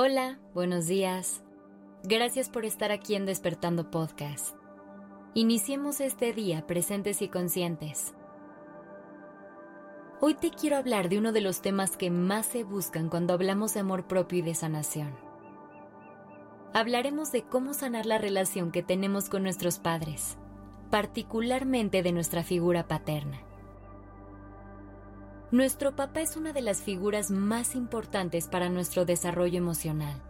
Hola, buenos días. Gracias por estar aquí en Despertando Podcast. Iniciemos este día presentes y conscientes. Hoy te quiero hablar de uno de los temas que más se buscan cuando hablamos de amor propio y de sanación. Hablaremos de cómo sanar la relación que tenemos con nuestros padres, particularmente de nuestra figura paterna. Nuestro papá es una de las figuras más importantes para nuestro desarrollo emocional.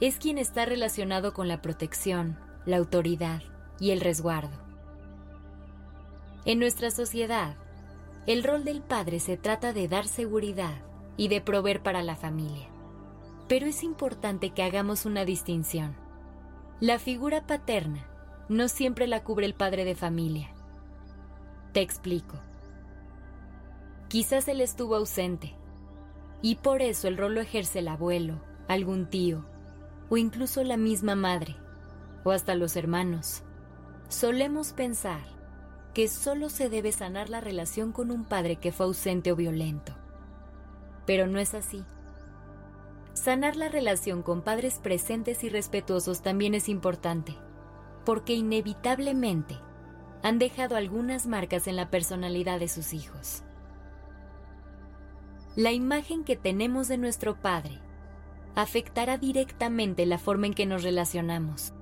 Es quien está relacionado con la protección, la autoridad y el resguardo. En nuestra sociedad, el rol del padre se trata de dar seguridad y de proveer para la familia. Pero es importante que hagamos una distinción. La figura paterna no siempre la cubre el padre de familia. Te explico. Quizás él estuvo ausente y por eso el rol lo ejerce el abuelo, algún tío o incluso la misma madre o hasta los hermanos. Solemos pensar que solo se debe sanar la relación con un padre que fue ausente o violento. Pero no es así. Sanar la relación con padres presentes y respetuosos también es importante, porque inevitablemente han dejado algunas marcas en la personalidad de sus hijos. La imagen que tenemos de nuestro Padre afectará directamente la forma en que nos relacionamos,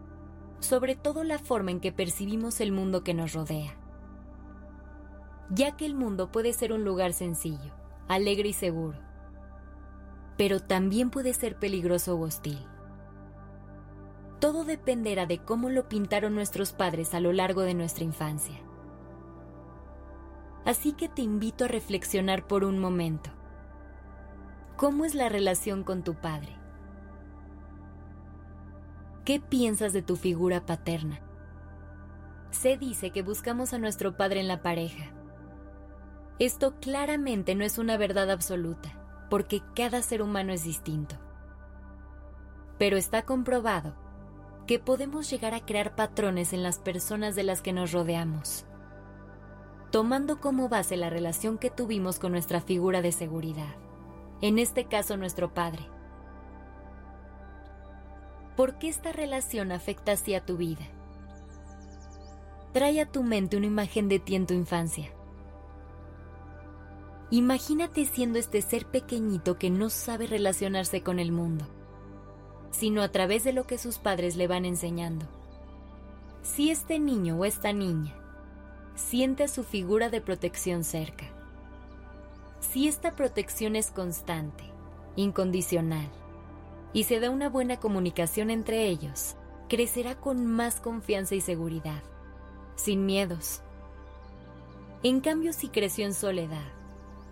sobre todo la forma en que percibimos el mundo que nos rodea. Ya que el mundo puede ser un lugar sencillo, alegre y seguro, pero también puede ser peligroso o hostil. Todo dependerá de cómo lo pintaron nuestros padres a lo largo de nuestra infancia. Así que te invito a reflexionar por un momento ¿Cómo es la relación con tu padre? ¿Qué piensas de tu figura paterna? Se dice que buscamos a nuestro padre en la pareja. Esto claramente no es una verdad absoluta, porque cada ser humano es distinto. Pero está comprobado que podemos llegar a crear patrones en las personas de las que nos rodeamos, tomando como base la relación que tuvimos con nuestra figura de seguridad en este caso nuestro Padre. ¿Por qué esta relación afecta así a tu vida? Trae a tu mente una imagen de ti en tu infancia. Imagínate siendo este ser pequeñito que no sabe relacionarse con el mundo, sino a través de lo que sus padres le van enseñando. Si este niño o esta niña siente a su figura de protección cerca, si esta protección es constante, incondicional, y se da una buena comunicación entre ellos, crecerá con más confianza y seguridad, sin miedos. En cambio, si creció en soledad,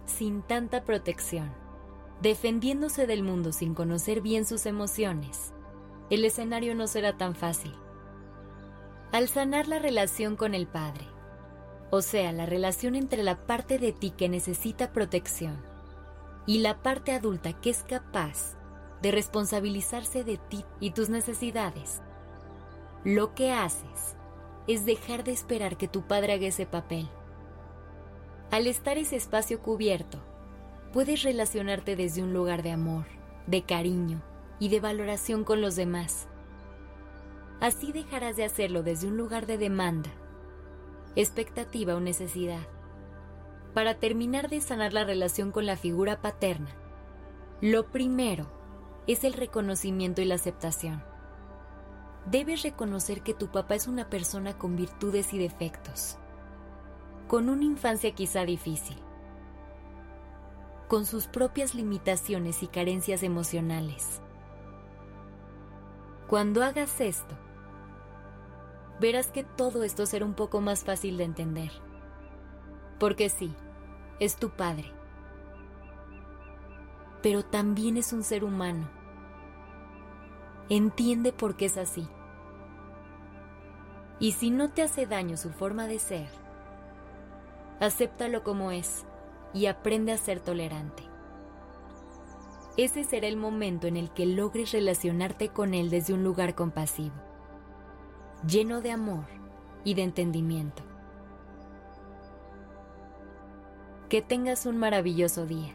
sin tanta protección, defendiéndose del mundo sin conocer bien sus emociones, el escenario no será tan fácil. Al sanar la relación con el Padre, o sea, la relación entre la parte de ti que necesita protección y la parte adulta que es capaz de responsabilizarse de ti y tus necesidades. Lo que haces es dejar de esperar que tu padre haga ese papel. Al estar ese espacio cubierto, puedes relacionarte desde un lugar de amor, de cariño y de valoración con los demás. Así dejarás de hacerlo desde un lugar de demanda expectativa o necesidad. Para terminar de sanar la relación con la figura paterna, lo primero es el reconocimiento y la aceptación. Debes reconocer que tu papá es una persona con virtudes y defectos, con una infancia quizá difícil, con sus propias limitaciones y carencias emocionales. Cuando hagas esto, verás que todo esto será un poco más fácil de entender. Porque sí, es tu padre. Pero también es un ser humano. Entiende por qué es así. Y si no te hace daño su forma de ser, acéptalo como es y aprende a ser tolerante. Ese será el momento en el que logres relacionarte con él desde un lugar compasivo lleno de amor y de entendimiento. Que tengas un maravilloso día.